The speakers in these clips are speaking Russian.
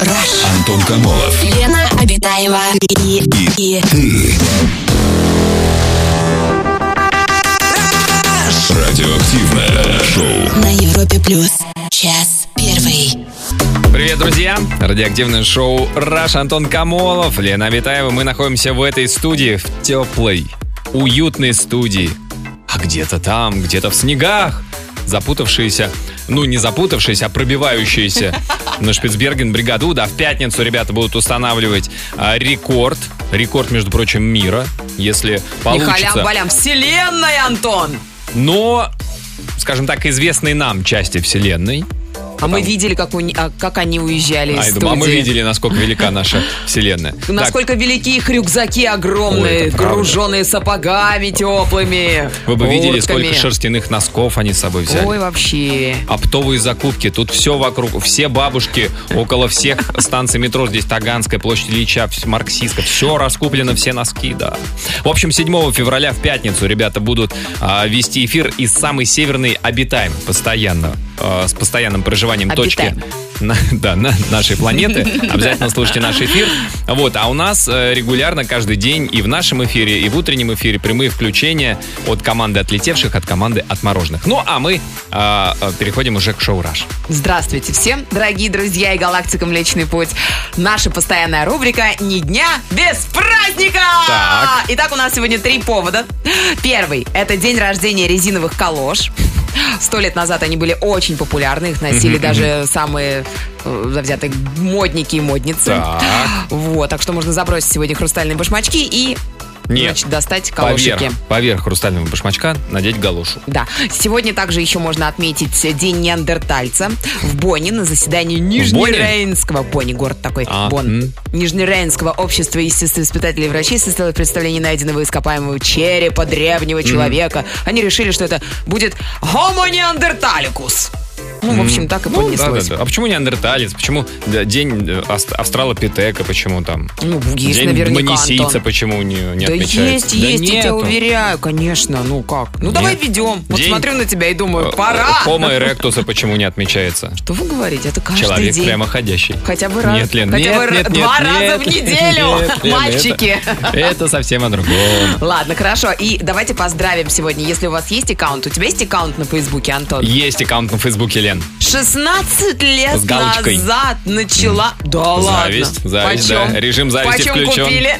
Антон Камолов. Лена Обитаева и, и, Ты. Радиоактивное шоу. на Европе плюс. Час первый. Привет, друзья! Радиоактивное шоу «Раш» Антон Камолов, Лена Абитаева. Мы находимся в этой студии, в теплой, уютной студии. А где-то там, где-то в снегах, запутавшиеся, ну не запутавшиеся, а пробивающиеся на Шпицберген бригаду. Да, в пятницу ребята будут устанавливать а, рекорд, рекорд, между прочим, мира, если Не получится. халям-балям. Вселенная, Антон! Но, скажем так, известной нам части Вселенной. А мы видели, как, у а, как они уезжали из А, я студии. а мы видели, насколько велика наша Вселенная. Насколько велики их рюкзаки огромные, груженные сапогами теплыми. Вы бы видели, сколько шерстяных носков они с собой взяли. Ой, вообще. Оптовые закупки, тут все вокруг, все бабушки около всех станций метро, здесь Таганская, площадь Ильича, Марксистка, все раскуплено, все носки, да. В общем, 7 февраля в пятницу ребята будут а, вести эфир из самой северной обитаем постоянно, а, с постоянным проживанием точки Обитаем. на, да, на нашей планеты. Обязательно слушайте наш эфир. Вот, а у нас э, регулярно каждый день и в нашем эфире, и в утреннем эфире прямые включения от команды отлетевших, от команды отмороженных. Ну, а мы а, переходим уже к шоу «Раш». Здравствуйте всем, дорогие друзья и галактика Млечный Путь. Наша постоянная рубрика «Ни дня без праздника». Так. Итак, у нас сегодня три повода. Первый – это день рождения резиновых калош. Сто лет назад они были очень популярны, их носили даже самые э, завзятые модники и модницы. Так. Вот, так что можно забросить сегодня хрустальные башмачки и Нет, значит, достать калошики. поверх, поверх хрустального башмачка надеть галошу. Да. Сегодня также еще можно отметить День неандертальца в Бонне на заседании Нижнерейнского. Бонни, город такой. А, Бонн. м. Нижнерейнского общества естествоиспытателей и врачей состоялось представление найденного ископаемого черепа древнего человека. Они решили, что это будет Homo neanderthalicus. Ну, в общем, так и Ну, понеслось. да-да-да. А почему не андерталец? Почему да, день э, австралопитека? Почему там? Ну, есть день наверняка, манисийца Антон. почему не, не Да отмечается? есть, есть, я тебя нету. уверяю, конечно. Ну как? Ну давай Нет. ведем. Вот День- смотрю на тебя и думаю, Э, пора. Homo erectus почему не отмечается? Что вы говорите? Это каждый Человек день. прямоходящий. Хотя бы раз. Нет, Лен, хотя нет, бы нет, нет, два нет, раза в неделю, нет, Лен, мальчики. Это, это совсем о другом. Ладно, хорошо. И давайте поздравим сегодня. Если у вас есть аккаунт, у тебя есть аккаунт на Фейсбуке, Антон? Есть аккаунт на Фейсбуке, Лен. 16 лет С галочкой. назад начала... Да ладно. Зависть, зависть, Почем? да. Режим зависти Почем включен. купили?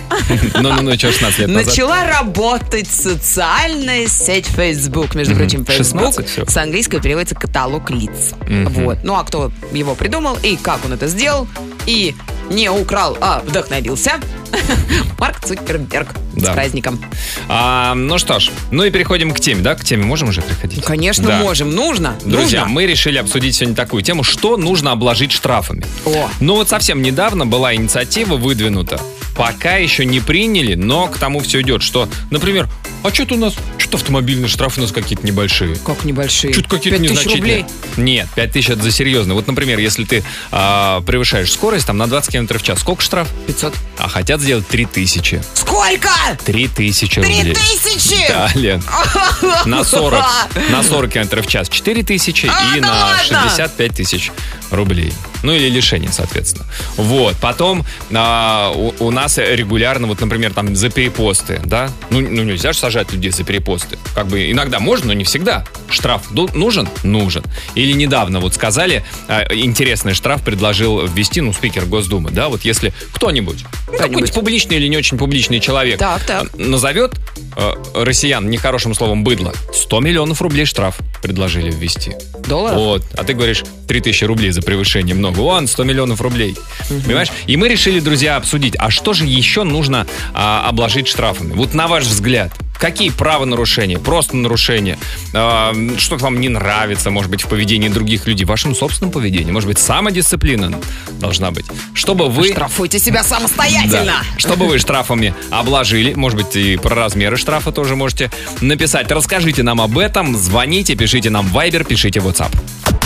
Ну-ну-ну, что 16 лет назад? Начала работать социальная сеть Facebook. Между прочим, 16 Facebook с английского переводится каталог лиц. Вот. Ну а кто его придумал и как он это сделал и не украл, а вдохновился? Марк Цукерберг. Да. С праздником. А, ну что ж, ну и переходим к теме, да? К теме можем уже приходить? Конечно, Да. можем. Нужно. Друзья, Нужно. мы решили обсудить сегодня такую тему, что нужно обложить штрафами. О. Ну вот совсем недавно была инициатива выдвинута. Пока еще не приняли, но к тому все идет, что, например, а что-то у нас, что-то автомобильные штрафы у нас какие-то небольшие. Как небольшие. Что-то какие-то незначительные. рублей. Нет, 5 тысяч это за серьезно. Вот, например, если ты а, превышаешь скорость там на 20 км в час, сколько штраф? 500. А хотят сделать 3 тысячи. Сколько? 3 тысячи Три рублей. тысячи? Да, Лен. На 40, на 40 км в час 4 тысячи А, и да на ладно? 65 тысяч рублей. Ну или лишение, соответственно. Вот. Потом а, у, у нас регулярно, вот, например, там за перепосты, да? Ну, ну нельзя же сажать людей за перепосты. Как бы иногда можно, но не всегда. Штраф нужен? Нужен. Или недавно вот сказали, а, интересный штраф предложил ввести, ну, спикер Госдумы, да? Вот если кто-нибудь, ну, какой-нибудь публичный или не очень публичный человек Так, так. а, назовет э, россиян нехорошим словом быдло, 100 миллионов рублей штраф предложили ввести. Долларов? Вот. А ты говоришь, 3000 рублей за превышение много. Вон, 100 миллионов рублей. Понимаешь? И мы решили, друзья, обсудить, а что же еще нужно а, обложить штрафами? Вот на ваш взгляд, какие правонарушения, просто нарушения, а, что-то вам не нравится, может быть, в поведении других людей, в вашем собственном поведении, может быть, самодисциплина должна быть. Чтобы вы... Штрафуйте себя самостоятельно. Да. Чтобы вы штрафами обложили, может быть, и про размеры штрафа тоже можете написать. Расскажите нам об этом, звоните, пишите нам в Viber, пишите в WhatsApp.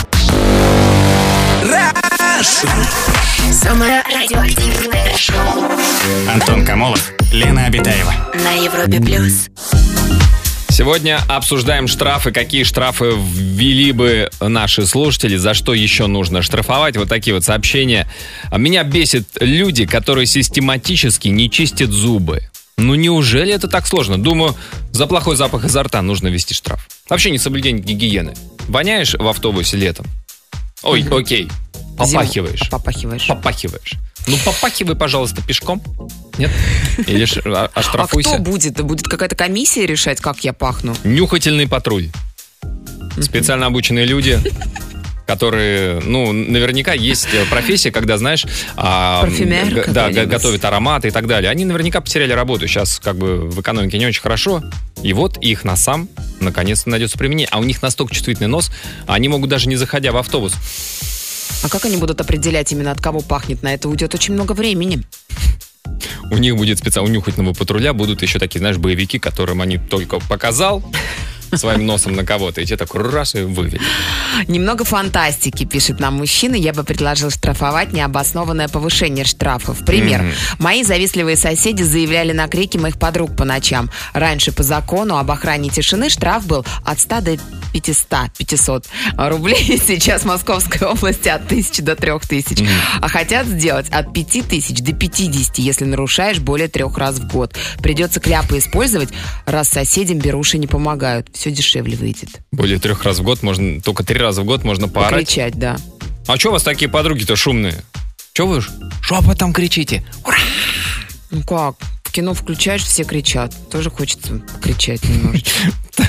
Самое радиоактивное шоу Антон Камолов, Лена Обитаева. на Европе плюс. Сегодня обсуждаем штрафы, какие штрафы ввели бы наши слушатели, за что еще нужно штрафовать. Вот такие вот сообщения. Меня бесит люди, которые систематически не чистят зубы. Ну неужели это так сложно? Думаю, за плохой запах изо рта нужно вести штраф. Вообще не соблюдение гигиены. Воняешь в автобусе летом? Ой, окей. Попахиваешь. Зиму- Попахиваешь. Попахиваешь. Ну попахивай, пожалуйста, пешком. Нет? Или а- А оштрафуйся. кто будет? Будет какая-то комиссия решать, как я пахну? Нюхательный патруль. Специально обученные люди, которые, ну, наверняка есть э, профессия, когда, знаешь, а, г- да, готовят ароматы и так далее. Они наверняка потеряли работу. Сейчас как бы в экономике не очень хорошо. И вот их носам наконец-то найдется применение. А у них настолько чувствительный нос, они могут даже не заходя в автобус. А как они будут определять именно от кого пахнет? На это уйдет очень много времени. У них будет специально, нюхательного патруля будут еще такие, знаешь, боевики, которым они только показал своим носом на кого-то, и те так раз и вывели. Немного фантастики, пишет нам мужчина. Я бы предложил штрафовать необоснованное повышение штрафов. Пример. Мои завистливые соседи заявляли на крики моих подруг по ночам. Раньше по закону об охране тишины штраф был от 100 до 500, 500 рублей. Сейчас в Московской области от 1000 до 3000. А хотят сделать от 5000 до 50, если нарушаешь более трех раз в год. Придется кляпы использовать, раз соседям беруши не помогают. Все дешевле выйдет. Более трех раз в год можно, только три раза в год можно поорать. Покричать, да. А что у вас такие подруги-то шумные? Че вы шепотом кричите? Ура! Ну как? В кино включаешь, все кричат. Тоже хочется кричать немножечко.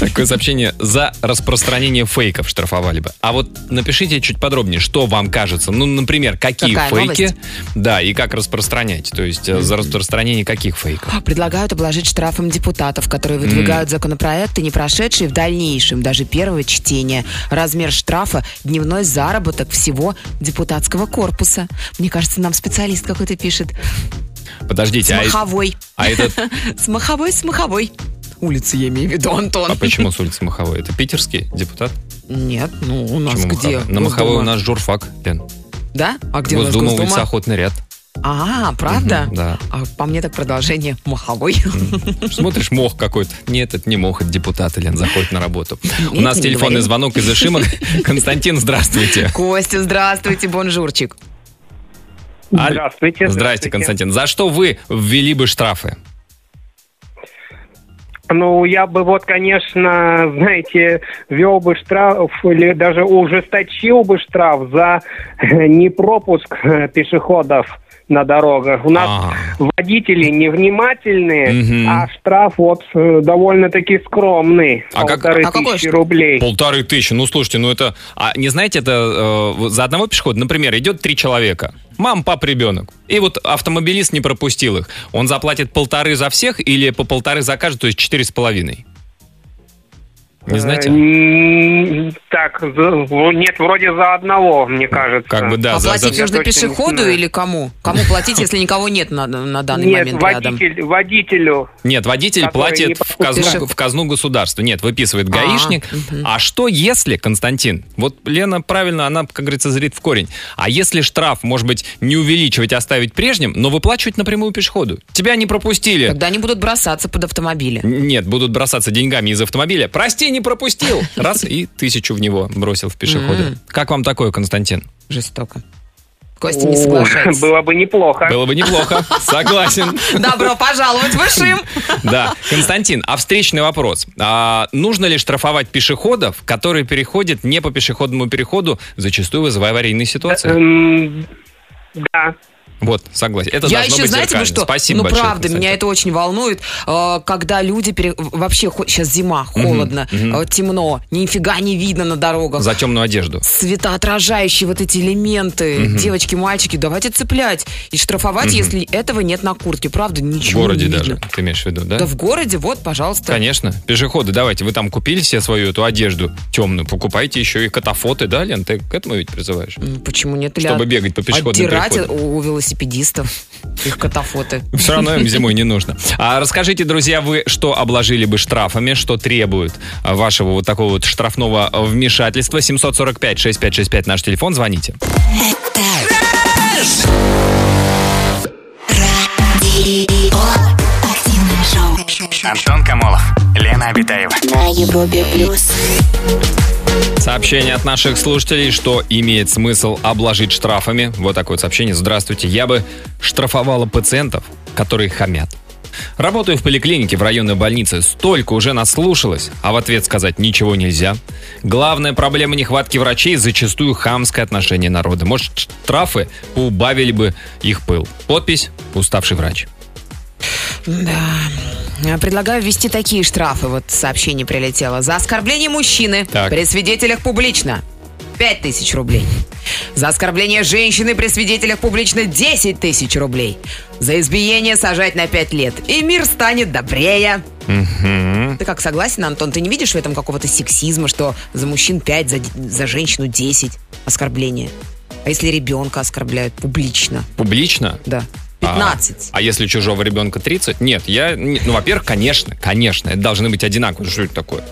Такое сообщение за распространение фейков штрафовали бы. А вот напишите чуть подробнее, что вам кажется. Ну, например, какие Какая фейки, новость? да, и как распространять. То есть э, за распространение каких фейков. Предлагают обложить штрафом депутатов, которые выдвигают законопроекты, не прошедшие в дальнейшем даже первого чтения. Размер штрафа – дневной заработок всего депутатского корпуса. Мне кажется, нам специалист какой-то пишет. Подождите, С а, э- маховой. а этот... С маховой, с маховой. Улицы я имею в виду, Антон. А почему с улицы Маховой? Это питерский депутат? Нет, ну у нас Почему где? Маховой? На Маховой у Госдума? нас журфак, Лен. Да? А где у нас Госдума, улица Госдума? Охотный ряд. А, правда? Мгм, да. А по мне так продолжение маховой. Смотришь, мох какой-то. Нет, это не мох, это депутат, Лен, заходит на работу. У Нет, нас не телефонный говори. звонок из Ишима. Константин, здравствуйте. Костя, здравствуйте, бонжурчик. Здравствуйте. Здрасте, Константин. За что вы ввели бы штрафы? Ну, я бы вот, конечно, знаете, ввел бы штраф или даже ужесточил бы штраф за э, непропуск э, пешеходов на дорогах. У нас А. водители невнимательные, Мгм. а штраф вот э, довольно-таки скромный. А как- полторы а какой тысячи штраф? рублей. Полторы тысячи. Ну, слушайте, ну это... А не знаете, это э, за одного пешехода, например, идет три человека. Мам, пап, ребенок. И вот автомобилист не пропустил их. Он заплатит полторы за всех или по полторы за каждого, то есть четыре с половиной? Не знаете? Э, м, Так, нет, вроде за одного, мне кажется. Как бы да, а за- платить за- нужно Я пешеходу или кому? Кому платить, если никого нет на, на данный Нет, момент рядом? водитель, водителю. Нет, водитель платит не в казну, в казну государства. Нет, выписывает А, гаишник. мгм. А что если, Константин, вот Лена правильно, она, как говорится, зрит в корень. А если штраф, может быть, не увеличивать, а оставить прежним, но выплачивать напрямую пешеходу? Тебя не пропустили. Тогда они будут бросаться под автомобили. Нет, будут бросаться деньгами из автомобиля. Прости, не пропустил. Раз и тысячу в него бросил в пешехода. Как вам такое, Константин? Жестоко. Костя, не соглашается. Было бы неплохо. Было бы неплохо. Согласен. Добро пожаловать в Ишим. Да. Константин, а встречный вопрос. А нужно ли штрафовать пешеходов, которые переходят не по пешеходному переходу, зачастую вызывая аварийные ситуации? Эм, Да. Вот, согласен. Это Я еще, знаете, вы что? Спасибо ну, большое, правда, меня это очень волнует, э, когда люди... пере- Вообще, сейчас зима, холодно, э, темно, нифига не видно на дорогах. За темную одежду. Светоотражающие вот эти элементы. Девочки, мальчики, давайте цеплять. И штрафовать, если этого нет на куртке. Правда, В ничего городе не даже, видно. ты имеешь в виду, да? Да в городе, вот, пожалуйста. Конечно. Пешеходы, давайте, вы там купили себе свою эту одежду темную, покупайте еще и катафоты, да, Лен? Ты к этому ведь призываешь? Ну, Почему нет? Чтобы бегать по пешеходным Отдирать переходам. у, у велосипедистов их катафоты. Все равно им зимой не нужно. А расскажите, друзья, вы что обложили бы штрафами, что требует вашего вот такого вот штрафного вмешательства? 745-6565 наш телефон, звоните. Антон Камолов, Лена Обитаева. На Европе плюс. Сообщение от наших слушателей, что имеет смысл обложить штрафами. Вот такое вот сообщение. Здравствуйте. Я бы штрафовала пациентов, которые хамят. Работаю в поликлинике в районной больнице. Столько уже наслушалась, а в ответ сказать ничего нельзя. Главная проблема нехватки врачей зачастую хамское отношение народа. Может, штрафы поубавили бы их пыл. Подпись «Уставший врач». Да. Предлагаю ввести такие штрафы. Вот сообщение прилетело. За оскорбление мужчины Так. при свидетелях публично 5 тысяч рублей. За оскорбление женщины при свидетелях публично 10 тысяч рублей. За избиение сажать на 5 лет. И мир станет добрее. Ты как согласен, Антон? Ты не видишь в этом какого-то сексизма, что за мужчин 5, за, за женщину 10 оскорбления? А если ребенка оскорбляют публично? Публично? Да. А- 15. А, если чужого ребенка 30? Нет, я... Ну, во-первых, конечно, конечно, это должны быть одинаковые. Что это такое?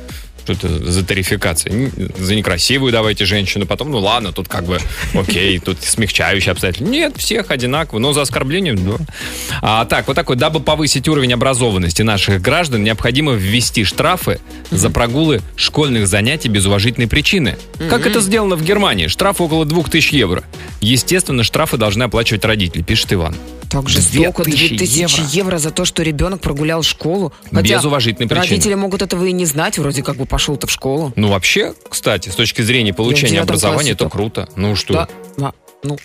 Что это за тарификация? За некрасивую давайте женщину, потом, ну ладно, тут как бы, окей, тут смягчающие обстоятельства. Нет, всех одинаково, но за оскорбление, да. А, так, вот такой, дабы повысить уровень образованности наших граждан, необходимо ввести штрафы за прогулы школьных занятий без уважительной причины. Как это сделано в Германии? Штраф около 2000 евро. Естественно, штрафы должны оплачивать родители, пишет Иван. Так жестоко, 2000 2000 евро. евро. за то, что ребенок прогулял школу. Без уважительной причины. Родители могут этого и не знать, вроде как бы пошел-то в школу. Ну, вообще, кстати, с точки зрения получения образования, это круто. Ну что? Да, да, ну,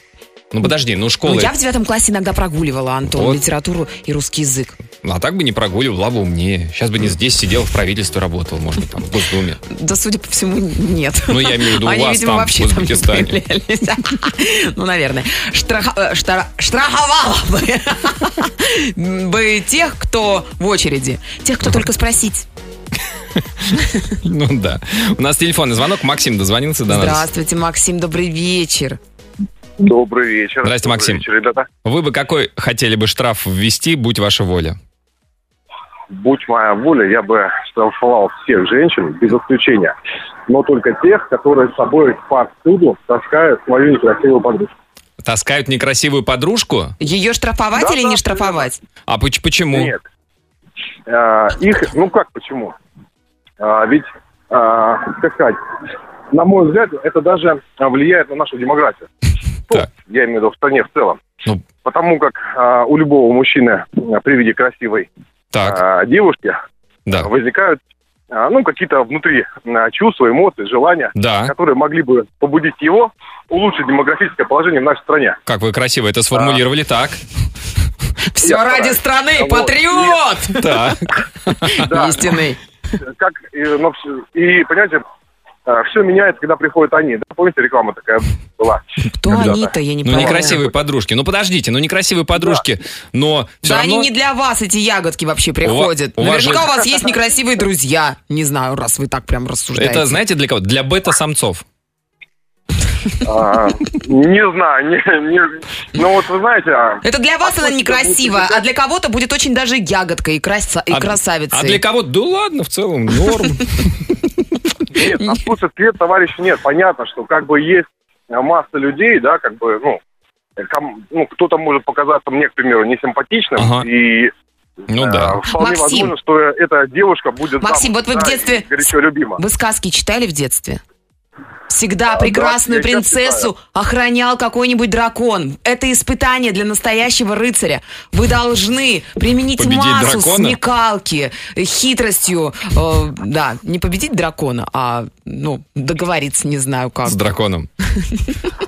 Ну подожди, ну ну, школа... я в девятом классе иногда прогуливала, Антон, Вот. литературу и русский язык. А так бы не прогуливал, была бы умнее. Сейчас бы не здесь сидел, в правительстве работал, может быть, там, в Госдуме. Да, судя по всему, нет. Ну, я имею в виду у вас там, в вообще там не Узбекистане. Ну, наверное. Штрафовала бы бы тех, кто в очереди. Тех, кто только спросить. Ну да. У нас телефонный звонок. Максим дозвонился до нас. Здравствуйте, Максим, добрый вечер. Добрый вечер. Добрый Максим. вечер, ребята. Вы бы какой хотели бы штраф ввести, будь ваша воля? Будь моя воля, я бы штрафовал всех женщин, без исключения. Но только тех, которые с собой повсюду таскают свою некрасивую подружку. Таскают некрасивую подружку? Ее штрафовать Да, или да, не штрафовать? А поч- почему? Нет. А, их, ну как почему? А, ведь, а, как сказать, на мой взгляд, это даже а, влияет на нашу демографию. Ну, Так. я имею в виду в стране в целом. Ну. Потому как а, у любого мужчины а, при виде красивой Так, а, девушки да. возникают а, ну, какие-то внутри а, чувства, эмоции, желания, Да. которые могли бы побудить его улучшить демографическое положение в нашей стране. Как вы красиво это сформулировали. Так. Все Я ради страны, Вот. патриот! Так. Да. Истинный. Как, и, и, понимаете, все меняется, когда приходят они. Да, помните, реклама такая была? Кто они-то, я не Ну, понимаю. некрасивые подружки. Ну, подождите, ну, некрасивые подружки, но все Да равно... они не для вас, эти ягодки вообще приходят. у вас Наверняка у вас есть некрасивые друзья. Не знаю, раз вы так прям рассуждаете. Это знаете для кого? Для бета-самцов. А, не знаю, не, ну вот вы знаете, а, Это для вас она А некрасива, а для кого-то будет очень даже ягодкой и, краса- и А- красавицей. А для кого-то, да ладно, в целом, норм. нет, отсутствие товарища нет. Понятно, что как бы есть а, масса людей, да, как бы, ну, ком- ну, кто-то может показаться мне, к примеру, несимпатичным, Ага. и Ну а, да. вполне Максим. возможно, что эта девушка будет Максим, замуж, вот вы в да, детстве- и горячо любима. Вы сказки читали в детстве? Всегда А, прекрасную да, принцессу охранял какой-нибудь дракон. Это испытание для настоящего рыцаря. Вы должны применить Победить массу дракона? смекалки, хитростью. э, да, не победить дракона, а ну, договориться не знаю как. С драконом.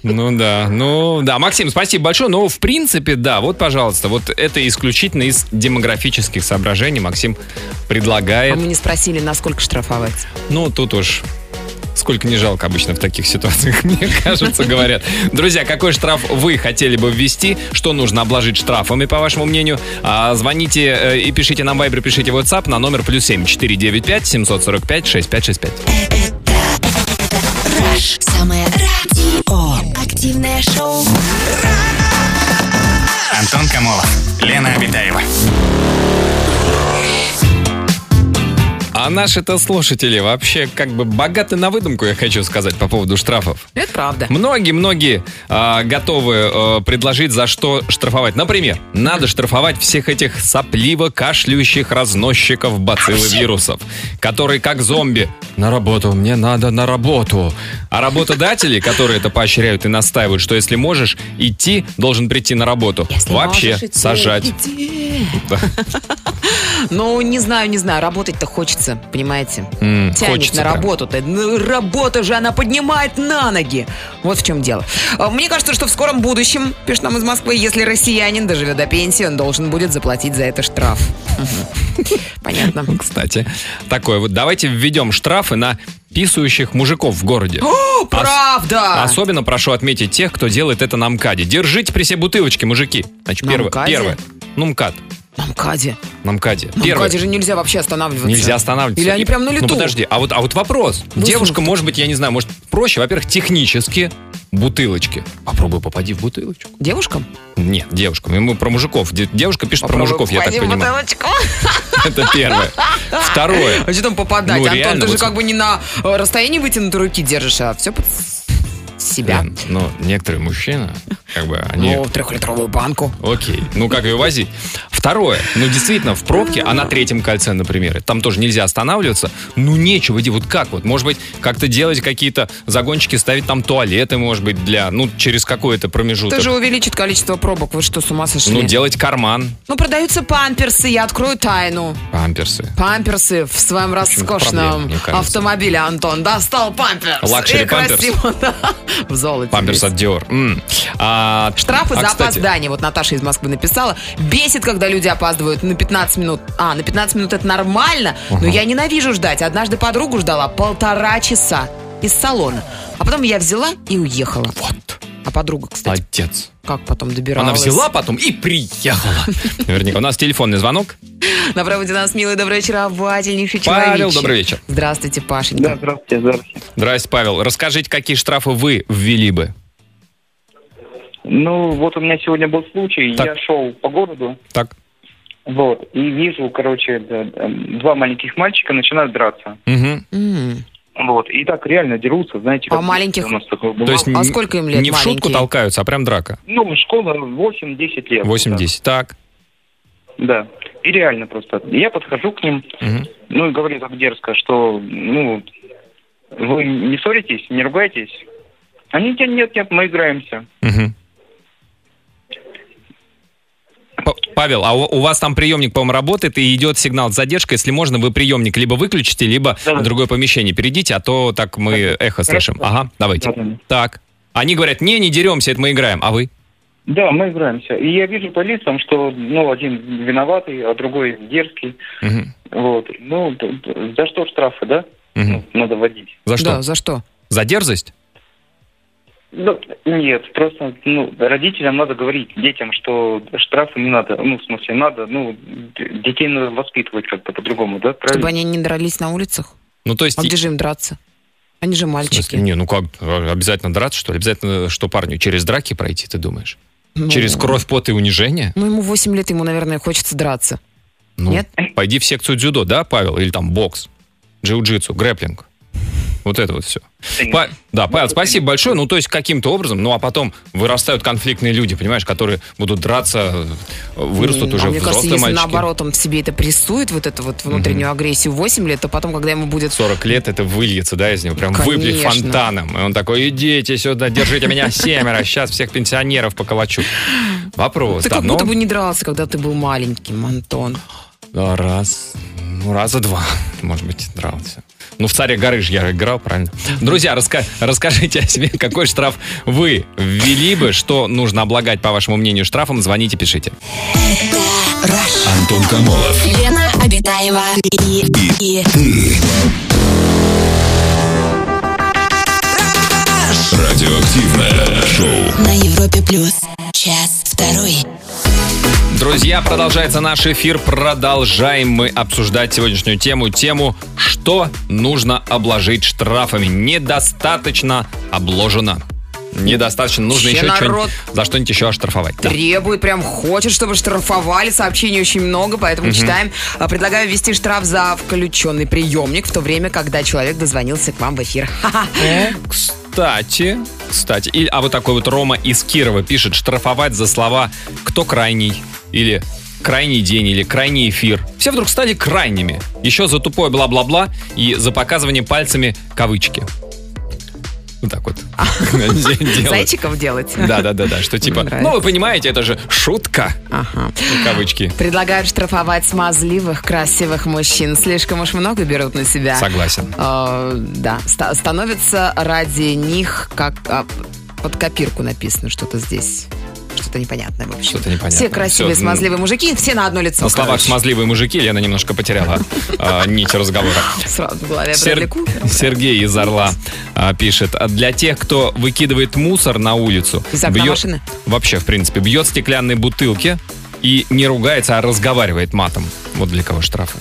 Ну да, ну да. Максим, спасибо большое. Но в принципе, да, вот, пожалуйста, вот это исключительно из демографических соображений Максим А предлагает. мы не спросили, насколько штрафовать. Ну, тут уж сколько не жалко обычно в таких ситуациях, мне кажется, говорят. Друзья, какой штраф вы хотели бы ввести? Что нужно обложить штрафами, по вашему мнению? А, звоните э, и пишите нам в Viber, пишите в WhatsApp на номер плюс семь четыре девять пять семьсот сорок пять шесть пять шесть пять. Раш. Самое радио. Активное шоу. Антон Камолов, Лена Обитаева. А наши-то слушатели вообще как бы богаты на выдумку, я хочу сказать, по поводу штрафов. Это правда. Многие-многие а, готовы а, предложить, за что штрафовать. Например, надо штрафовать всех этих сопливо кашляющих разносчиков бацилл и вирусов, которые как зомби «На работу, мне надо на работу». А работодатели, которые это поощряют и настаивают, что если можешь идти, должен прийти на работу. Если Вообще идти, сажать. иди. Да. Ну, не знаю, не знаю, работать-то хочется, понимаете? М, Тянет хочется на прям. работу-то. Ну, работа же, она поднимает на ноги. Вот в чем дело. А, Мне кажется, что в скором будущем, пишет нам из Москвы, если россиянин доживет до пенсии, он должен будет заплатить за это штраф. Понятно. Кстати, такое вот. Давайте введем штрафы на писающих мужиков в городе. О, правда! Особенно прошу отметить тех, кто делает это на МКАДе. Держите при себе бутылочки, мужики. Значит, На первое. МКАДе? Первое. Ну, МКАД. На МКАДе. На МКАДе. На Первое. МКАДе же нельзя вообще останавливаться. Нельзя останавливаться. Или они прям на лету? Ну подожди, а вот, а вот вопрос. Ну, Девушка, может быть, я не знаю, может проще. Во-первых, технически бутылочки. Попробуй попади в бутылочку. Девушкам? Нет, девушкам. Ему про мужиков. Де- Девушка пишет Попробуй про мужиков, я так попади в понимаю. бутылочку. Это первое. Второе. А что там попадать? Ну, Антон, реально, ты же вот- как бы не на э, расстоянии вытянутой руки держишь, а все под себя. Лен, ну, некоторые мужчины, как бы, они... Ну, трехлитровую банку. Окей. Ну, как ее возить? Второе. Ну, действительно, в пробке, а на третьем кольце, например, там тоже нельзя останавливаться. Ну, нечего, иди, вот как вот? Может быть, как-то делать какие-то загончики, ставить там туалеты, может быть, для, ну, через какой-то промежуток. Это же увеличит количество пробок. Вы что, с ума сошли? Ну, делать карман, Ну, продаются памперсы, я открою тайну. памперсы. Памперсы в своем проблем, роскошном кажется. автомобиле, Антон. Достал памперс. Luxury И красиво, да. В золоте. Памперс от Dior. М. А, Штрафы а, за кстати, опоздание. Вот Наташа из Москвы написала. Бесит, когда люди опаздывают на 15 минут. А, на 15 минут это нормально, но я ненавижу ждать. Однажды подругу ждала полтора часа из салона. А потом я взяла и уехала. Вот. А подруга, кстати, Молодец. как потом добиралась? Она взяла потом и приехала. Наверняка. У нас телефонный звонок. На проводе нас милый, добрый очаровательнейший Павел, человек. добрый вечер. Здравствуйте, Пашенька. здравствуйте, здравствуйте. Здрасте, Павел. Расскажите, какие штрафы вы ввели бы? Ну, вот у меня сегодня был случай, Так. я шел по городу, Так. вот, и вижу, короче, да, да, два маленьких мальчика начинают драться. Мгм. Вот, и так реально дерутся, знаете. А как маленьких? у нас такое было. То есть А сколько им лет Не в шутку маленькие? толкаются, а прям драка. Ну, школа 8-10 лет. 8-10. Так. Да. И реально просто. Я подхожу к ним, Мгм. ну и говорю так дерзко, что, ну, вы не ссоритесь, не ругаетесь? Они нет, нет, мы играемся. Мгм. Павел, а у, у вас там приемник, по-моему, работает и идет сигнал с задержкой. Если можно, вы приемник либо выключите, либо Да. в другое помещение перейдите, а то так мы эхо слышим. Ага, давайте. Да-да. Так. Они говорят, не, не деремся, это мы играем. А вы? Да, мы играемся. И я вижу по лицам, что, ну, один виноватый, а другой дерзкий. Мгм. Вот. Ну, за что штрафы, да? Ну, надо вводить. За что? Да, за что? За дерзость? Ну, нет, просто, ну, родителям надо говорить, детям, что штрафы не надо. Ну, в смысле, надо, ну, детей надо воспитывать как-то по-другому, да? Правильно? Чтобы они не дрались на улицах? Ну, то есть... А где же им драться? Они же мальчики. не, ну как, обязательно драться, что ли? Обязательно, что парню через драки пройти, ты думаешь? Ну, Через кровь, пот и унижение? Ну, ему 8 лет, ему, наверное, хочется драться. Ну, Нет? Пойди в секцию дзюдо, да, Павел? Или там бокс, джиу-джитсу, грэплинг. Вот это вот все. Па- да, Павел, спасибо большое. Ну, то есть, каким-то образом, ну, а потом вырастают конфликтные люди, понимаешь, которые будут драться, вырастут М, уже а мне кажется, взрослые если мальчики. наоборот он в себе это прессует, вот эту вот внутреннюю агрессию в 8 лет, то потом, когда ему будет 40 лет это выльется, да, из него, прям Конечно. выплет фонтаном. И он такой, идите сюда, держите меня семеро, сейчас всех пенсионеров поколочу. Вопрос. Ты да, как но- будто бы не дрался, когда ты был маленьким, Антон. Да, раз, ну, раза два, может быть, дрался. Ну, в «Царе горы» же я играл, правильно? Друзья, раска- расскажите о себе, какой штраф вы ввели бы, что нужно облагать, по вашему мнению, штрафом, звоните, пишите. Антон Камолов. Лена Обитаева и, и Радиоактивное шоу. на Европе плюс. Час второй. Друзья, продолжается наш эфир. Продолжаем мы обсуждать сегодняшнюю тему. Тему, что нужно обложить штрафами. Недостаточно обложено. недостаточно. Нужно Вообще еще народ что-нибудь, за что-нибудь еще оштрафовать. Да. Требует, прям хочет, чтобы штрафовали. Сообщений очень много, поэтому читаем. А, Предлагаю ввести штраф за включенный приемник в то время, когда человек дозвонился к вам в эфир. Ха-ха. Кстати, кстати, и, а вот такой вот Рома из Кирова пишет, штрафовать за слова «кто крайний» или крайний день или крайний эфир. Все вдруг стали крайними. Еще за тупое бла-бла-бла и за показывание пальцами кавычки. Вот так вот. делают. Зайчиков делать. Да, да, да, да. Что типа, ну вы понимаете, это же шутка. Ага. Кавычки. Предлагают штрафовать смазливых, красивых мужчин. Слишком уж много берут на себя. Согласен. Э, да, ста- становится ради них как а, под копирку написано что-то здесь. Что-то непонятное, в общем. Что-то непонятное. Все красивые, Всё, смазливые мужики, все на одно лицо. На словах короче. смазливые мужики Лена немножко потеряла а, нить разговора. Сразу в голове. Сергей из Орла а, пишет. «А Для тех, кто выкидывает мусор на улицу, Из окна машины? вообще, в принципе, бьет стеклянные бутылки и не ругается, а разговаривает матом. Вот для кого штрафы.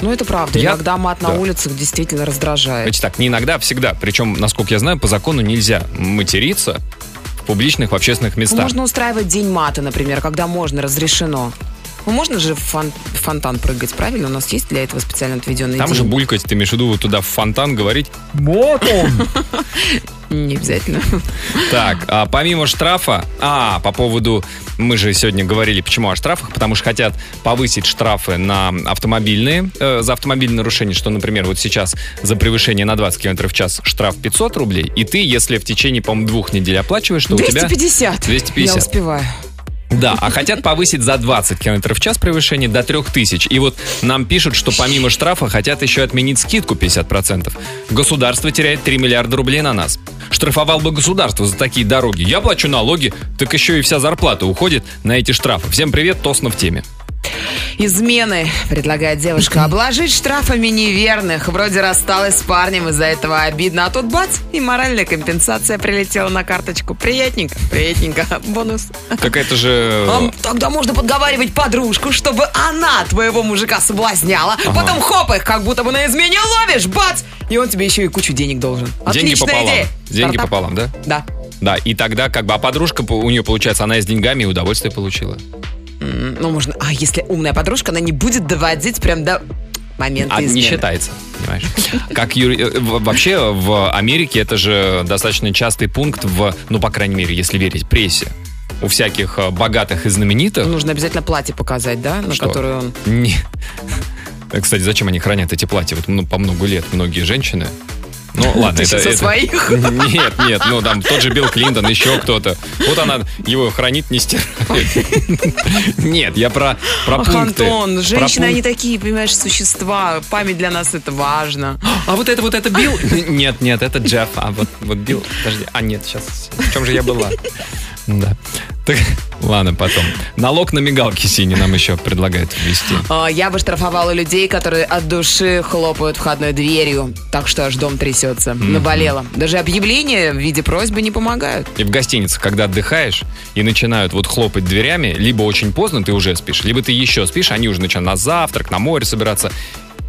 Ну, это правда. Я- Иногда мат на да. улицах действительно раздражает. Значит так, не иногда, а всегда. Причем, насколько я знаю, по закону нельзя материться в публичных, в общественных местах. Можно устраивать день мата, например, когда можно, разрешено. Ну, можно же в фон- фонтан прыгать, правильно? У нас есть для этого специально отведенный Там день. же булькать, ты имеешь в виду вот туда в фонтан говорить. Не обязательно. Так, а помимо штрафа, а, по поводу, мы же сегодня говорили, почему о штрафах, потому что хотят повысить штрафы на автомобильные, э, за автомобильные нарушения, что, например, вот сейчас за превышение на 20 км в час штраф 500 рублей, и ты, если в течение, по-моему, двух недель оплачиваешь, то у тебя... 250. 250. Я успеваю. Да, а хотят повысить за 20 км в час превышение до 3000. И вот нам пишут, что помимо штрафа хотят еще отменить скидку 50%. Государство теряет 3 миллиарда рублей на нас. Штрафовал бы государство за такие дороги. Я плачу налоги, так еще и вся зарплата уходит на эти штрафы. Всем привет, Тосно в теме. Измены, предлагает девушка, обложить штрафами неверных. Вроде рассталась с парнем, из-за этого обидно. А тут бац, и моральная компенсация прилетела на карточку. Приятненько, приятненько. Бонус. Так это же... А, Тогда можно подговаривать подружку, чтобы она твоего мужика соблазняла. Потом хоп их, как будто бы на измене ловишь, бац! И он тебе еще и кучу денег должен. Деньги Отличная пополам. идея. Деньги Стартап. пополам, да? Да. Да, и тогда как бы, а подружка, у нее получается, она и с деньгами и удовольствие получила. Ну, можно. А если умная подружка, она не будет доводить прям до момента А не измены. считается, понимаешь? Как юри- э, вообще в Америке это же достаточно частый пункт в, ну, по крайней мере, если верить прессе. У всяких э, богатых и знаменитых. Нужно обязательно платье показать, да, на Что? которое он... Не. Э, Кстати, зачем они хранят эти платья? Вот ну, по много лет многие женщины. Ну, ладно, это... это- своих? Нет, нет, ну там тот же Билл Клинтон, еще кто-то. Вот она его хранит, не стирает. Нет, я про, про Ах, пункты. Антон, женщины, они такие, понимаешь, существа. Память для нас это важно. А вот это вот это Билл? Нет, нет, это Джефф. А вот, вот Билл, подожди. А нет, сейчас. В чем же я была? Да. Так, ладно, потом. Налог на мигалки синий нам еще предлагают ввести. А, Я бы штрафовала людей, которые от души хлопают входной дверью, так что аж дом трясется. Наболело. Даже объявления в виде просьбы не помогают. И в гостинице, когда отдыхаешь и начинают вот хлопать дверями, либо очень поздно ты уже спишь, либо ты еще спишь, они уже начинают на завтрак, на море собираться.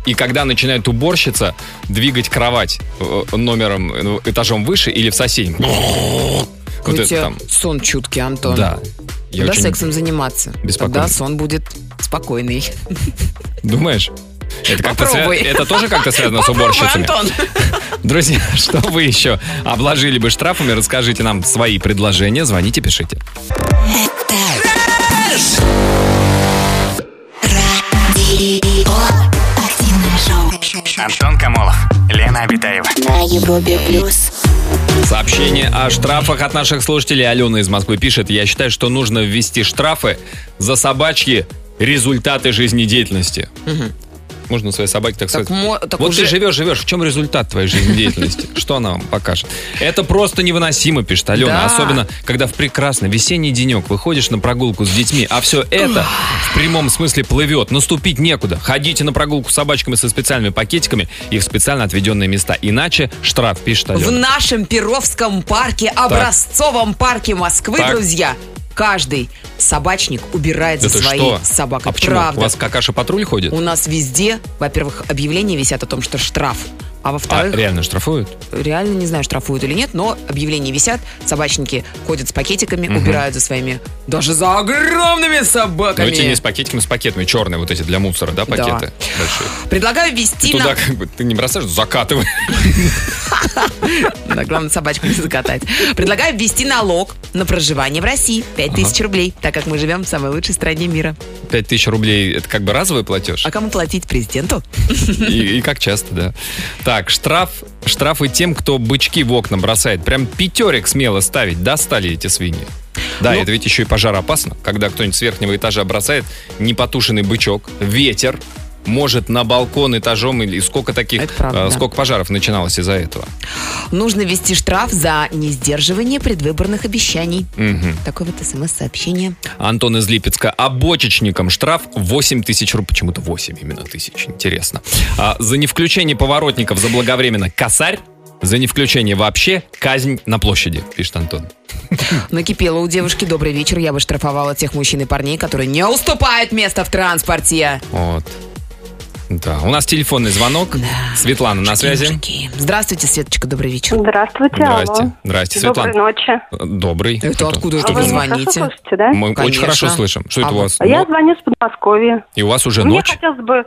И когда начинает уборщица двигать кровать э, номером, э, этажом выше или в соседнем. Вот это тебя там. сон чуткий, Антон. Да. Я Когда очень- сексом заниматься? беспокоен. Тогда сон будет спокойный. Думаешь? Это, как-то свя- это тоже как-то связано с Попробуй, уборщицами? Антон. Друзья, что вы еще обложили бы штрафами? Расскажите нам свои предложения. Звоните, пишите. Антон Камолов, Лена Обитаева. На Европе плюс. Сообщение о штрафах от наших слушателей. Алена из Москвы пишет. Я считаю, что нужно ввести штрафы за собачьи результаты жизнедеятельности. Можно своей собаке так, Так сказать. мо- так вот уже- ты живешь, живешь. В чем результат твоей жизнедеятельности? Что она вам покажет? Это просто невыносимо, пишет Алена. Да. Особенно, когда в прекрасный весенний денек выходишь на прогулку с детьми, а все это в прямом смысле плывет. Наступить некуда. Ходите на прогулку с собачками со специальными пакетиками и в специально отведенные места. Иначе штраф, пишет Алена. В нашем Перовском парке, образцовом парке Москвы, Так. друзья, каждый собачник убирает за Это своей что? собакой. А почему? Правда. У вас какаша-патруль ходит? У нас везде, во-первых, объявления висят о том, что штраф. А А во-вторых, реально штрафуют? реально не знаю, штрафуют или нет, но объявления висят, собачники ходят с пакетиками, убирают за своими, даже за огромными собаками. эти не с пакетиками, с пакетами. Черные вот эти для мусора, да, пакеты? Большие. Предлагаю Ты ввести туда на... как бы, ты не бросаешь, закатываешь. Да, главное, собачку не закатать. Предлагаю ввести налог на проживание в России. 5000 рублей, так как мы живем в самой лучшей стране мира. 5000 рублей, это как бы разовый платеж? А кому платить? Президенту? И как часто, да. Так, штраф, штрафы тем, кто бычки в окна бросает. Прям пятерик смело ставить. Достали эти свиньи. Да, Ну- это ведь еще и пожароопасно, когда кто-нибудь с верхнего этажа бросает непотушенный бычок, ветер, может на балкон этажом или сколько таких, Это правда, э, да. сколько пожаров начиналось из-за этого. Нужно ввести штраф за несдерживание предвыборных обещаний. Мгм. Такое вот смс-сообщение. Антон из Липецка. А бочечникам штраф 8 тысяч рублей. Почему-то 8 именно тысяч. Интересно. А, за невключение поворотников заблаговременно косарь. За невключение вообще казнь на площади, пишет Антон. Накипело у девушки. Добрый вечер. Я бы штрафовала тех мужчин и парней, которые не уступают место в транспорте. Вот. Да, у нас телефонный звонок. Светлана на связи. Мужики. Здравствуйте, Светочка, добрый вечер. Здравствуйте, Здрасте. алло. Здрасте, Доброй Светлана. ночи. Э, Добрый. Это Кто- откуда что это А вы звоните? слышите, да? Мы очень Конечно. хорошо слышим. Что это А у вы- вас? Я Ну, звоню с Подмосковья. и у вас уже Мне ночь? хотелось бы...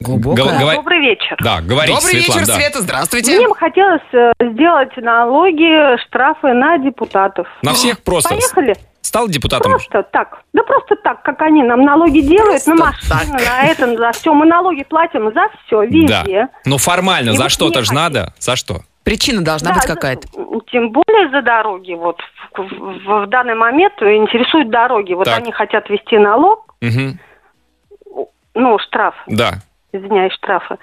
Глубокая. Гова- Говори- Добрый вечер. Да, говорите, Добрый Светлана, вечер, да. Света, здравствуйте. Мне бы хотелось э, сделать налоги, штрафы на депутатов. На всех просто. Поехали. Стал депутатом? Просто так. Да просто так, как они нам налоги делают на Просто машины, на это, за все. Мы налоги платим за все, Да. везде. Но формально И за вот что-то же надо. За что? Причина должна Да, быть какая-то. Тем более за дороги. Вот в, в- в данный момент интересуют дороги. Вот Так. они хотят вести налог, Мгм. ну, штраф, Да. извиняюсь, штрафы.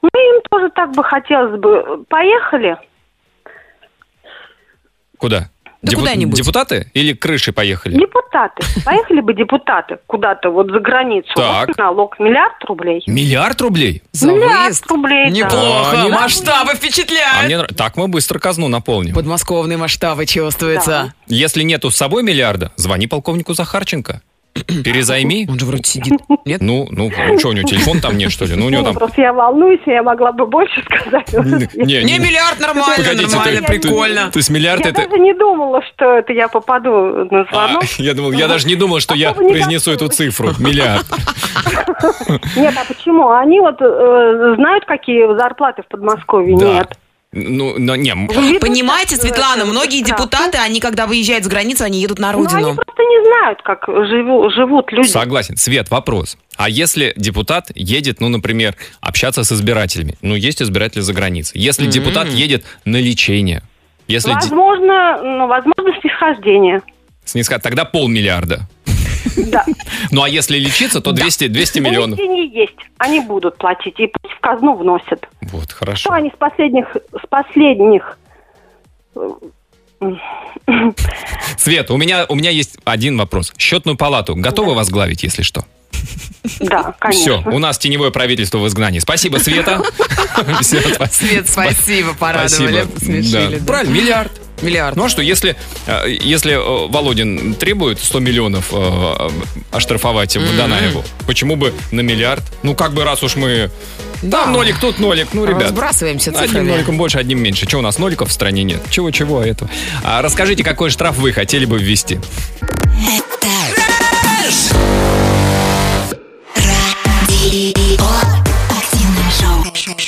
Ну, им тоже так бы хотелось бы. Поехали. Куда? Да куда-нибудь. Депутаты или крыши поехали? Депутаты. Поехали бы депутаты куда-то вот за границу. Так. Вот налог миллиард рублей. Миллиард рублей? За миллиард выезд. рублей. да. Неплохо. Да, Масштабы А впечатляют. мне нрав- Так мы быстро казну наполним. Подмосковные масштабы чувствуются. Если нету с собой миллиарда, звони полковнику Захарченко. Перезайми. Он же вроде сидит. Нет? Ну, ну, что, у него телефон там нет, что ли? Ну, у него Не, там... Просто я волнуюсь, я могла бы больше сказать. Не, Не, миллиард нормально, Погодите, нормально, прикольно. То есть миллиард Я это... даже не думала, что это я попаду на А, звонок. я думал, я даже не думал, что я произнесу эту цифру. Миллиард. Нет, а почему? Они вот э, знают, какие зарплаты в Подмосковье? Нет. Ну, но не, видите, Понимаете, э, Светлана, это многие депутаты, они когда выезжают с границы, они едут на Ну, они родину. просто не знают, как живу- живут люди. согласен. Свет, вопрос. А если депутат едет, ну, например, общаться с избирателями? Ну, есть избиратели за границей. Если депутат едет на лечение, если... ди- Возможно, ну, возможно, снисхождение. снискать, тогда полмиллиарда. Да. Ну, а если лечиться, то 200, 200 миллионов. Деньги есть, они будут платить, и пусть в казну вносят. Вот, Что хорошо. они с последних, с последних Свет, у меня, у меня есть один вопрос. Счетную палату готовы возглавить, если что? Да, конечно. Все, у нас теневое правительство в изгнании. Спасибо, Света. Свет, спасибо, порадовали. Да. да. Правильно, миллиард. Миллиард. Ну а что, если, э, если э, Володин требует 100 миллионов э, оштрафовать Водонаеву, почему бы на миллиард? Ну как бы раз уж мы... Да. Там нолик, тут нолик, ну, ребят. Разбрасываемся Одним цифрами. ноликом больше, одним меньше. Чего у нас ноликов в стране нет? Чего-чего, этого. А расскажите, какой штраф вы хотели бы ввести?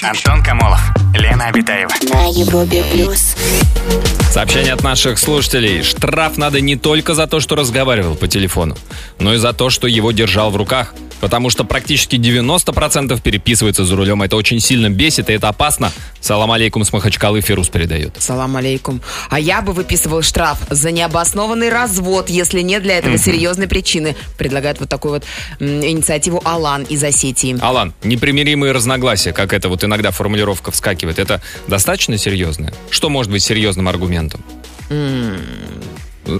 Антон Камолов, Лена Обитаева. На Европе плюс. Сообщение от наших слушателей. Штраф надо не только за то, что разговаривал по телефону, но и за то, что его держал в руках. Потому что практически 90% переписывается за рулем. Это очень сильно бесит, и это опасно. Салам алейкум с Махачкалы Фирус передает. Салам алейкум. А я бы выписывал штраф за необоснованный развод, если нет для этого серьезной причины. Предлагает вот такую вот м, инициативу Алан из Осетии. Алан, непримиримые разногласия, как это вот иногда формулировка вскакивает, это достаточно серьезное? Что может быть серьезным аргументом?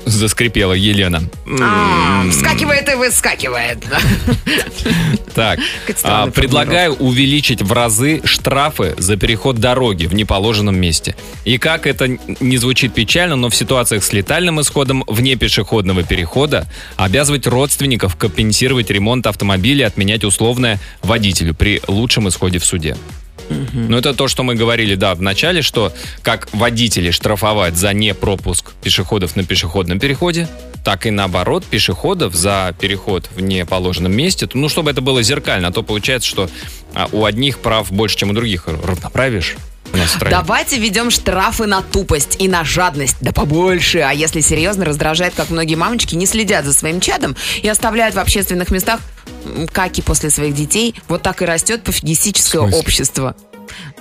Заскрипела Елена. А, Вскакивает и выскакивает. Так, а, предлагаю увеличить в разы штрафы за переход дороги в неположенном месте. И как это не звучит печально, но в ситуациях с летальным исходом вне пешеходного перехода обязывать родственников компенсировать ремонт автомобиля и отменять условное водителю при лучшем исходе в суде. Ну, это то, что мы говорили, да, в начале, что как водители штрафовать за непропуск пешеходов на пешеходном переходе, так и наоборот, пешеходов за переход в неположенном месте. Ну, чтобы это было зеркально, а то получается, что а, у одних прав больше, чем у других. Равноправие стране. Давайте введем штрафы на тупость и на жадность, да побольше. А если серьезно, раздражает, как многие мамочки не следят за своим чадом и оставляют в общественных местах м, каки после своих детей. Вот так и растет пофигистическое общество.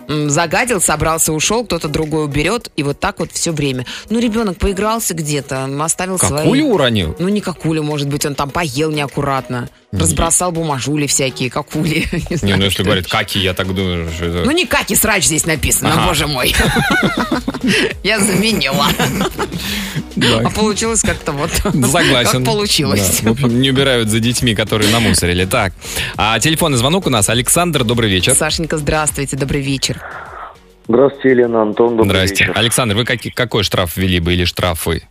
Загадил, собрался, ушел, кто-то другой уберет, и вот так вот все время. Ну, ребенок поигрался где-то, оставил свои... Какулю уронил? Ну, не какулю, может быть, он там поел неаккуратно. Разбросал бумажули всякие, какули. Не, знаю, ну если говорит каки, я так думаю, что это... Ну, не каки срач здесь написано, Ага. боже мой. Я заменила. А получилось как-то вот... Согласен. Как получилось. Да, в общем, не убирают за детьми, которые намусорили. Так, а телефонный звонок у нас. Александр, добрый вечер. Сашенька, здравствуйте, добрый вечер. Здравствуйте, Елена, Антон, добрый Здрасте. вечер. Александр, вы каки- какой штраф ввели бы или штрафы?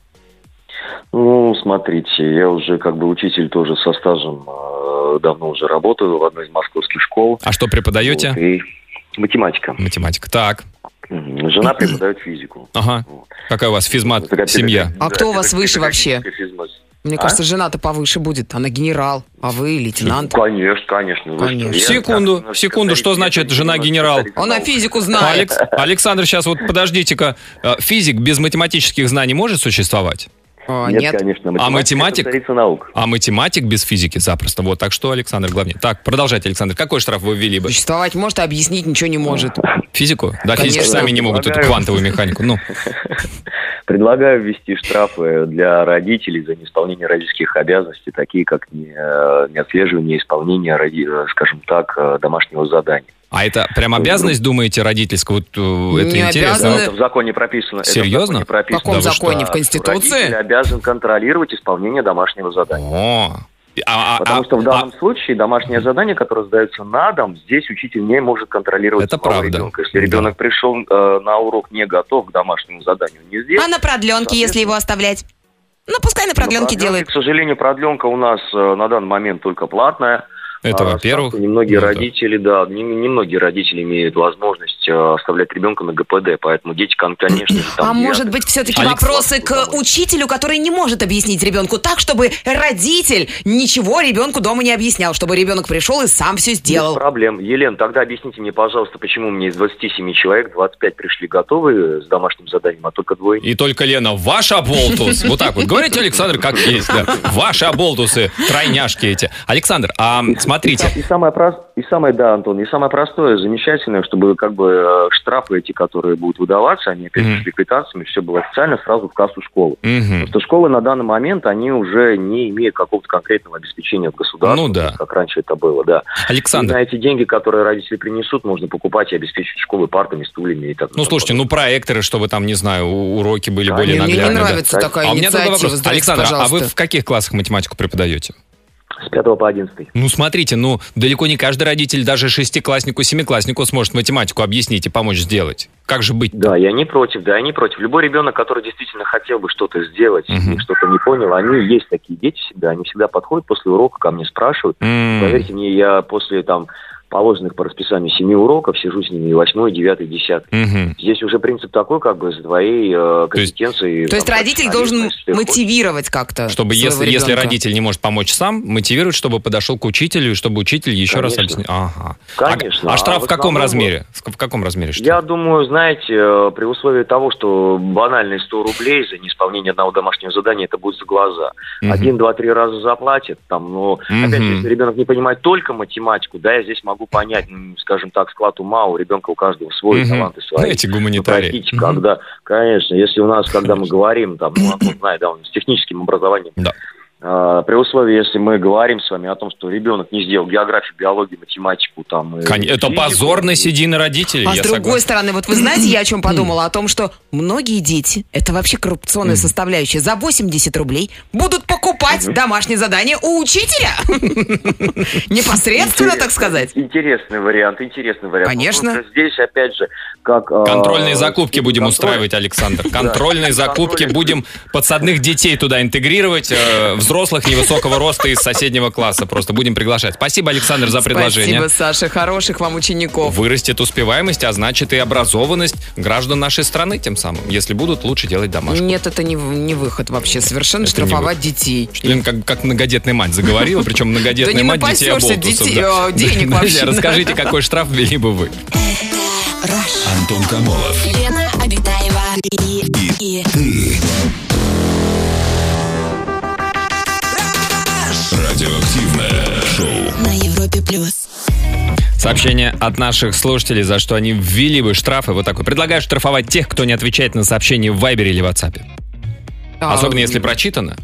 Ну, смотрите, я уже как бы учитель тоже со стажем э, давно уже работаю в одной из московских школ. А что преподаете? Вот, и математика. Математика. Так. Жена преподает физику. Ага. Какая у вас физмат Такая семья? А кто у вас выше вообще? физмат. Мне А? кажется, жена-то повыше будет. Она генерал, а вы лейтенант. Конечно, конечно. вы Конечно. что, я- Секунду, я- секунду, что значит жена генерал? Он на физику знает. Алекс- Александр, сейчас вот подождите-ка. Э, Физик без математических знаний может существовать? А, Нет, Нет. конечно. А математик? это столица наук. А математик без физики запросто. Вот, так что, Александр, главнее. Так, продолжайте, Александр. Какой штраф вы ввели бы? Существовать может, а объяснить ничего не может. Физику? Да, Конечно. физики сами не могут эту Предлагаю. квантовую механику. Ну, Предлагаю ввести штрафы для родителей за неисполнение родительских обязанностей, такие как не, э, неотслеживание исполнения, э, скажем так, э, домашнего задания. А это прям обязанность, думаете, родительская? Вот э, это Не интересно. обязаны. Это в законе прописано. это в Серьезно? законе прописано. В каком Да законе? Да, В Конституции? Родитель обязан контролировать исполнение домашнего задания. О. А- а- Потому а- что в данном а- случае домашнее задание, которое сдается на дом, здесь учитель не может контролировать Это правда. ребенка. Если Да. ребенок пришел э, на урок не готов к домашнему заданию, не здесь. А на продленке, если его оставлять? Ну, пускай на продленке продленке, делает. К сожалению, продленка у нас э, на данный момент только платная. Это, А, во-первых. Немногие Ну, это- родители, да, не- немногие родители имеют возможность э, оставлять ребенка на ГПД, поэтому дети, кон- конечно же, там А может быть, все-таки Алекс- вопросы к учителю, который не может объяснить ребенку так, чтобы родитель ничего ребенку дома не объяснял, чтобы ребенок пришел и сам все Без сделал. проблем. Елена, тогда объясните мне, пожалуйста, почему мне из 27 человек 25 пришли готовые с домашним заданием, а только двое И только Лена, ваш оболтус. Вот так вот. Говорите, Александр, как есть. Ваши оболтусы, тройняшки эти. Александр, а смотрите. И самое, прос- и самое, да, Антон, и самое простое, замечательное, чтобы как бы э, штрафы эти, которые будут выдаваться, они опять же с квитанциями, все было официально сразу в кассу школы. Мгм. Потому что школы на данный момент, они уже не имеют какого-то конкретного обеспечения от государства, Ну да. как раньше это было, да. И Александр, на эти деньги, которые родители принесут, можно покупать и обеспечить школы партами, стульями и так ну слушайте, ну проекторы, чтобы там, не знаю, уроки были Да, более не- Мне не наглядные. да. нравится такая А у меня инициатива. вопрос. Александр, а вы пожалуйста. в каких классах математику преподаете? С 5 по 11. Ну, смотрите, ну, далеко не каждый родитель, даже шестикласснику, семикласснику сможет математику объяснить и помочь сделать. Как же быть? Да, я не против, да, я не против. Любой ребенок, который действительно хотел бы что-то сделать Мгм. и что-то не понял, они есть такие дети всегда, они всегда подходят после урока ко мне, спрашивают. М, Поверьте мне, я после там положенных по расписанию семи уроков сижу с ними и восьмой, девятый, десятый. мгм. Здесь уже принцип такой, как бы, с твоей э, То есть- компетенцией. То есть там, родитель должен мотивировать как-то Чтобы своего если, если родитель не может помочь сам, мотивировать, чтобы подошел к учителю, и чтобы учитель еще раз Конечно. объяснил. Ага. Конечно. А, а А штраф в в каком размере? В каком размере штраф? Я думаю, знаете, э, при условии того, что банальные 100 рублей за неисполнение одного домашнего задания, это будет за глаза. Мгм. Один, два, три раза заплатит, там, но, опять же, если ребенок не понимает только математику, да, я здесь могу понять, ну, скажем так, склад ума у ребенка у каждого свой, Мгм. таланты свои. Эти гуманитарии. простите, Мгм. когда, конечно, если у нас, когда мы говорим, там, ну, Антон знает, да, он с техническим образованием, Да. А, при условии, если мы говорим с вами о том, что ребенок не сделал географию, биологию, математику, там, и Кон- Это физику, позор на седины родителей. А с другой согласен. стороны, вот вы знаете, я о чем подумала? О том, что многие дети, это вообще коррупционная составляющая, за 80 рублей будут покупать домашнее задание у учителя. Непосредственно, так сказать. Интересный вариант, интересный вариант. Конечно. Здесь, опять же, как... а, Контрольные закупки будем устраивать, Александр. Контрольные закупки будем подсадных детей туда интегрировать, э, взрослых невысокого роста из соседнего класса. Просто будем приглашать. Спасибо, Александр, за предложение. Спасибо, Саша. Хороших вам учеников. Вырастет успеваемость, а значит и образованность граждан нашей страны тем самым. Если будут, лучше делать домашку. Нет, это не, не выход вообще. Совершенно Это штрафовать детей. Лен, как, как многодетная мать заговорила, причем многодетная мать детей оболтусов. э, денег Друзья, вообще. расскажите, какой штраф ввели бы вы? Антон Камолов. Лена Обитаева и, и, Радиоактивное шоу. на Европе плюс. Сообщение от наших слушателей, за что они ввели бы штрафы. Вот такой. Предлагаю штрафовать тех, кто не отвечает на сообщения в Вайбере или WhatsApp. А, Особенно если прочитано.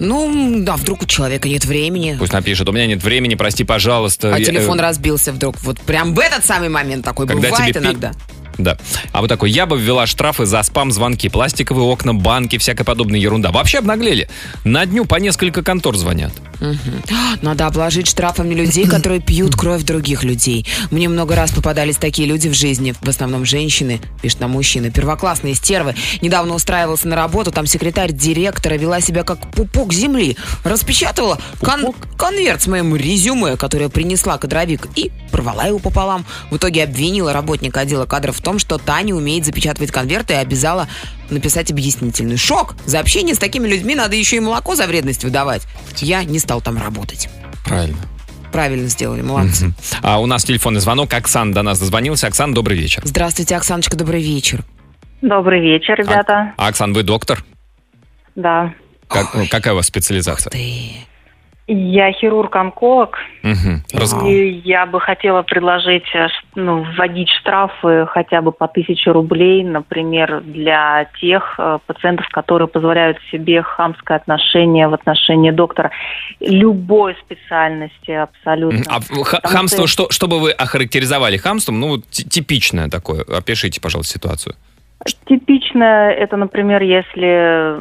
Ну, да, вдруг у человека нет времени. Пусть напишет, у меня нет времени, прости, пожалуйста. А Я, телефон э, разбился вдруг. Вот прям в этот самый момент такой Когда бывает тебе пи- иногда. Да. А вот такой, я бы ввела штрафы за спам-звонки, пластиковые окна, банки, всякая подобная ерунда. Вообще обнаглели. На дню по несколько контор звонят. Надо обложить штрафами людей, которые пьют кровь других людей. Мне много раз попадались такие люди в жизни. В основном женщины, пишет нам мужчина. Первоклассные стервы. Недавно устраивался на работу, там секретарь директора вела себя как пупок земли. Распечатывала кон- конверт с моим резюме, которое принесла кадровик, и порвала его пополам. В итоге обвинила работника отдела кадров в том, что та не умеет запечатывать конверты и обязала написать объяснительный. Шок! За общение с такими людьми надо еще и молоко за вредность выдавать. Я не стал там работать. Правильно. Правильно сделали, молодцы. А у нас телефонный звонок. Оксан до нас дозвонился. Оксан, добрый вечер. Здравствуйте, Оксаночка, добрый вечер. Добрый вечер, ребята. А, Оксан, вы доктор? Да. Как- какая у вас специализация? Ты. Я хирург-онколог. Рас- и я бы хотела предложить э, ну, вводить штрафы хотя бы по тысяче рублей, например, для тех э, пациентов, которые позволяют себе хамское отношение в отношении доктора любой специальности абсолютно. А Потому хамство, что- что, что бы вы охарактеризовали хамством? Ну, типичное такое. Опишите, пожалуйста, ситуацию. Типично это, например, если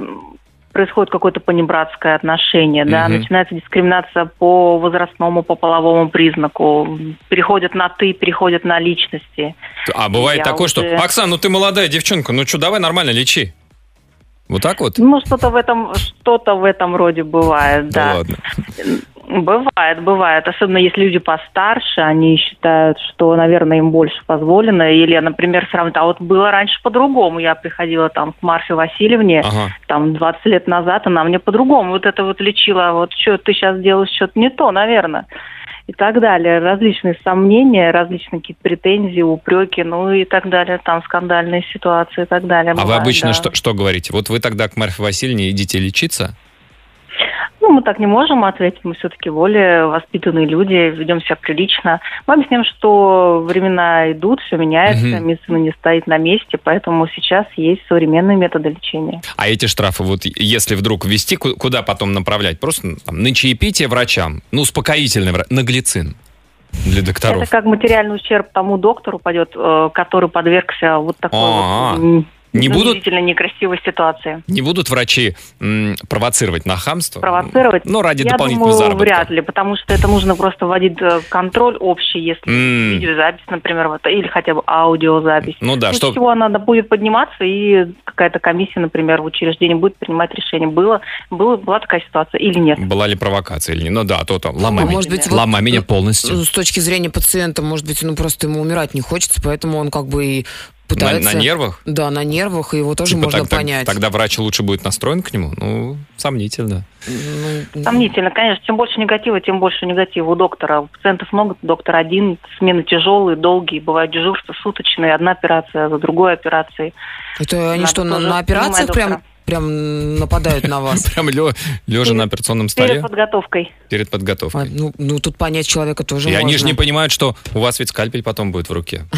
происходит какое-то понебратское отношение, да, Мгм. начинается дискриминация по возрастному, по половому признаку, переходят на ты, переходят на личности. А бывает Я такое, что уже- Оксан, ну ты молодая девчонка, ну что, давай нормально лечи. Вот так вот? Ну, что-то в этом, что-то в этом роде бывает, да. ладно. Бывает, бывает. Особенно если люди постарше, они считают, что, наверное, им больше позволено. Или, например, сравнить. А вот было раньше по-другому. Я приходила там к Марфе Васильевне, Ага. там 20 лет назад, она мне по-другому вот это вот лечила. Вот что ты сейчас делаешь, что-то не то, наверное. И так далее. Различные сомнения, различные какие-то претензии, упреки, ну и так далее. Там скандальные ситуации и так далее. А вы Бывает, обычно да. что, что говорите? Вот вы тогда к Марфе Васильевне идите лечиться? Ну, мы так не можем ответить, мы все-таки более воспитанные люди, ведем себя прилично. Мы объясняем, что времена идут, все меняется, Мгм. медицина не стоит на месте, поэтому сейчас есть современные методы лечения. А эти штрафы, вот если вдруг ввести, ку- куда потом направлять? Просто ну, там, на чаепитие врачам? Ну, успокоительный врач, на глицин для докторов. Это как материальный ущерб тому доктору пойдет, э, который подвергся вот такой вот не будут- некрасивой ситуации. Не будут врачи м, провоцировать на хамство? Провоцировать? Ну, ради Я дополнительного думаю, заработка. вряд ли, потому что это нужно просто вводить э, контроль общий, если М. видеозапись, например, вот, или хотя бы аудиозапись. Ну да, что- чего она будет подниматься, и какая-то комиссия, например, в учреждении будет принимать решение, было, было, была такая ситуация или нет. Была ли провокация или нет? Ну да, то там ломай, А меня, может быть, вот, ломай меня полностью. С точки зрения пациента, может быть, ну просто ему умирать не хочется, поэтому он как бы и пытается... на нервах? Да, на нервах, и его тоже Типа можно так- так- понять. тогда врач лучше будет настроен к нему? Ну, сомнительно. Ну, Сомнительно, конечно. Чем больше негатива, тем больше негатива у доктора. У пациентов много, доктор один, смены тяжелые, долгие, бывают дежурства суточные, одна операция за другой операцией. Это они Надо что, на, на операциях прям, доктора. Прям нападают на вас? Прям лежа на операционном столе Перед подготовкой. перед подготовкой. А, Ну, ну, тут понять человека тоже И они же не понимают, что у вас ведь скальпель потом будет в руке.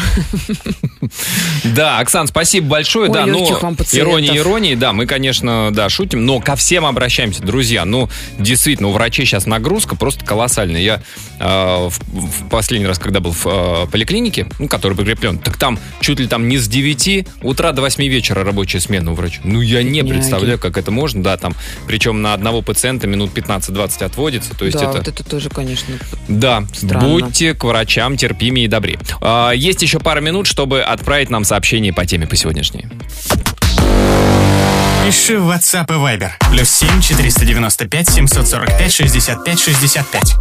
Да, Оксан, спасибо большое. Да, ну, ирония иронии, да, мы, конечно, да, шутим, но ко всем обращаемся, друзья. Ну, действительно, у врачей сейчас нагрузка просто колоссальная. Я э, в, последний раз, когда был в э, поликлинике, ну, который прикреплен, так там чуть ли там не с 9 утра до 8 вечера рабочая смена у врача. Ну, я не Бедняги. Представляю, как это можно, да, там, причем на одного пациента минут 15-20 отводится, то есть да, это... вот это тоже, конечно. Да, Странно. будьте к врачам терпимее и добрее. А, есть еще пара минут, чтобы отправить нам сообщение по теме по сегодняшней. Пиши в WhatsApp и Viber. Плюс 7 495 745 65 65.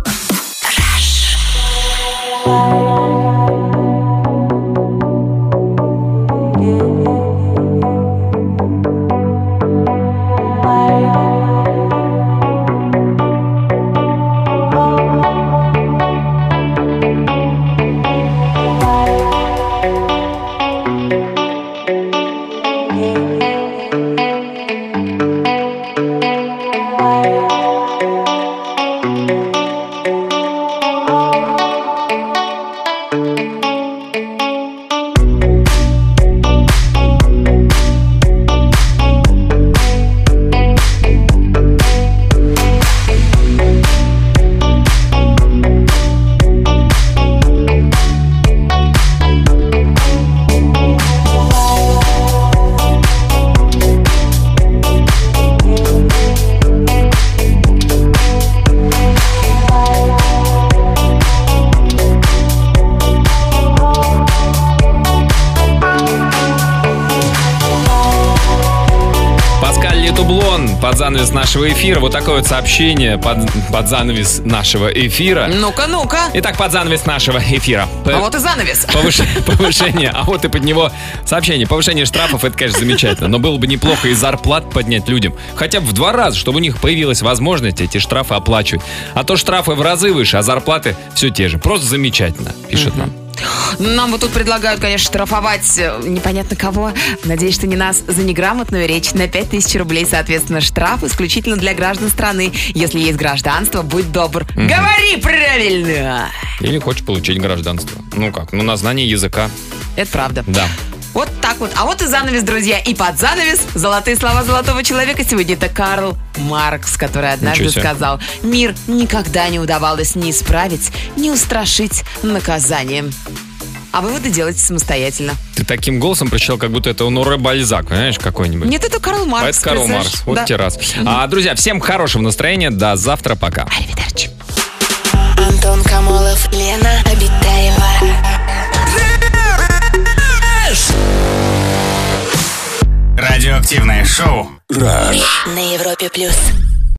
Паскаль Летублон под занавес нашего эфира. Вот такое вот сообщение под, под занавес нашего эфира. Ну-ка, ну-ка. Итак, под занавес нашего эфира. А вот и занавес. Повыш- Повышение, а вот и под него сообщение. Повышение штрафов, это, конечно, замечательно. Но было бы неплохо и зарплат поднять людям. Хотя бы в два раза, чтобы у них появилась возможность эти штрафы оплачивать. А то штрафы в разы выше, а зарплаты все те же. Просто замечательно, пишет нам. Нам вот тут предлагают, конечно, штрафовать э, непонятно кого. Надеюсь, что не нас за неграмотную речь на 5000 рублей, соответственно, штраф исключительно для граждан страны. Если есть гражданство, будь добр. Говори правильно! Или хочешь получить гражданство. Ну как, ну на знание языка. Это правда. Да. Вот так вот. А вот и занавес, друзья. И под занавес золотые слова золотого человека сегодня это Карл Маркс, который однажды сказал, мир никогда не удавалось ни исправить, ни устрашить наказанием. А выводы делайте самостоятельно. Ты таким голосом прочитал, как будто это Оноре Бальзак, понимаешь, какой-нибудь. Нет, это Карл А Маркс. это Карл? Маркс. Вот Да. тебе раз. А, друзья, всем хорошего настроения. До завтра. Пока. Антон Камолов, Лена Обитаева. Радиоактивное шоу. На Европе плюс.